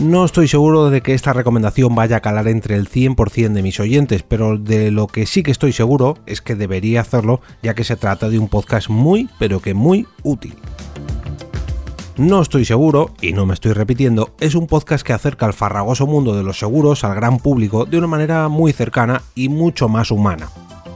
No estoy seguro de que esta recomendación vaya a calar entre el 100% de mis oyentes, pero de lo que sí que estoy seguro es que debería hacerlo ya que se trata de un podcast muy, pero que muy útil. No estoy seguro, y no me estoy repitiendo, es un podcast que acerca al farragoso mundo de los seguros al gran público de una manera muy cercana y mucho más humana.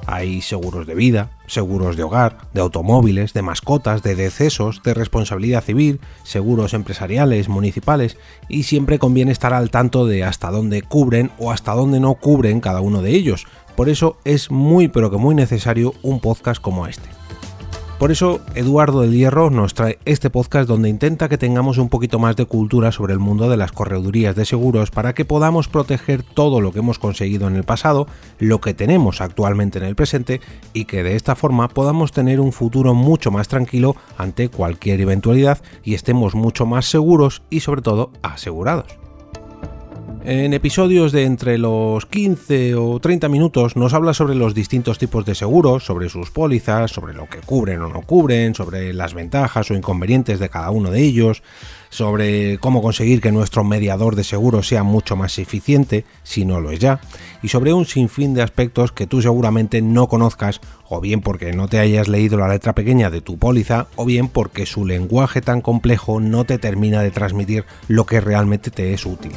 Hay seguros de vida, seguros de hogar, de automóviles, de mascotas, de decesos, de responsabilidad civil, seguros empresariales, municipales, y siempre conviene estar al tanto de hasta dónde cubren o hasta dónde no cubren cada uno de ellos. Por eso es muy pero que muy necesario un podcast como este. Por eso, Eduardo del Hierro nos trae este podcast donde intenta que tengamos un poquito más de cultura sobre el mundo de las corredurías de seguros para que podamos proteger todo lo que hemos conseguido en el pasado, lo que tenemos actualmente en el presente y que de esta forma podamos tener un futuro mucho más tranquilo ante cualquier eventualidad y estemos mucho más seguros y sobre todo asegurados. En episodios de entre los 15 o 30 minutos nos habla sobre los distintos tipos de seguros, sobre sus pólizas, sobre lo que cubren o no cubren, sobre las ventajas o inconvenientes de cada uno de ellos, sobre cómo conseguir que nuestro mediador de seguros sea mucho más eficiente, si no lo es ya, y sobre un sinfín de aspectos que tú seguramente no conozcas, o bien porque no te hayas leído la letra pequeña de tu póliza, o bien porque su lenguaje tan complejo no te termina de transmitir lo que realmente te es útil.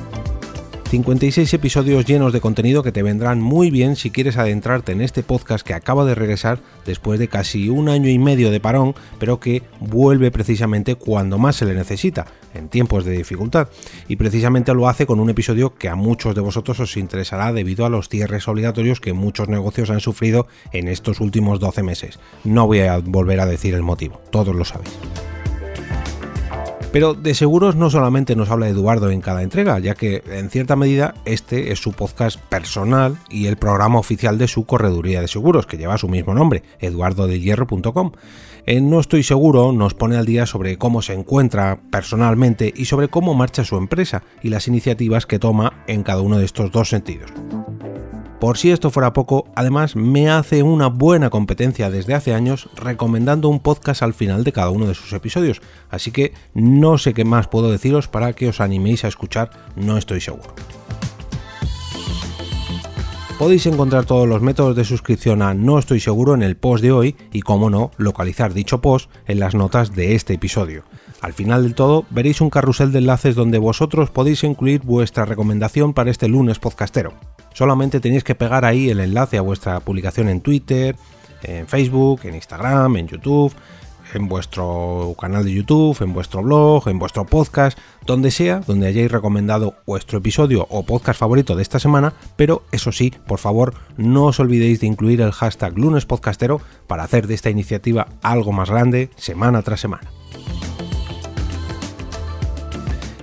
56 episodios llenos de contenido que te vendrán muy bien si quieres adentrarte en este podcast que acaba de regresar después de casi un año y medio de parón, pero que vuelve precisamente cuando más se le necesita, en tiempos de dificultad. Y precisamente lo hace con un episodio que a muchos de vosotros os interesará debido a los cierres obligatorios que muchos negocios han sufrido en estos últimos 12 meses. No voy a volver a decir el motivo, todos lo sabéis. Pero de seguros no solamente nos habla Eduardo en cada entrega, ya que en cierta medida este es su podcast personal y el programa oficial de su correduría de seguros, que lleva su mismo nombre, eduardodelhierro.com. En No estoy seguro nos pone al día sobre cómo se encuentra personalmente y sobre cómo marcha su empresa y las iniciativas que toma en cada uno de estos dos sentidos. Por si esto fuera poco, además me hace una buena competencia desde hace años recomendando un podcast al final de cada uno de sus episodios, así que no sé qué más puedo deciros para que os animéis a escuchar, no estoy seguro. Podéis encontrar todos los métodos de suscripción a No estoy seguro en el post de hoy y, como no, localizar dicho post en las notas de este episodio. Al final del todo veréis un carrusel de enlaces donde vosotros podéis incluir vuestra recomendación para este lunes podcastero. Solamente tenéis que pegar ahí el enlace a vuestra publicación en Twitter, en Facebook, en Instagram, en YouTube, en vuestro canal de YouTube, en vuestro blog, en vuestro podcast, donde sea, donde hayáis recomendado vuestro episodio o podcast favorito de esta semana, pero eso sí, por favor, no os olvidéis de incluir el hashtag lunespodcastero para hacer de esta iniciativa algo más grande semana tras semana.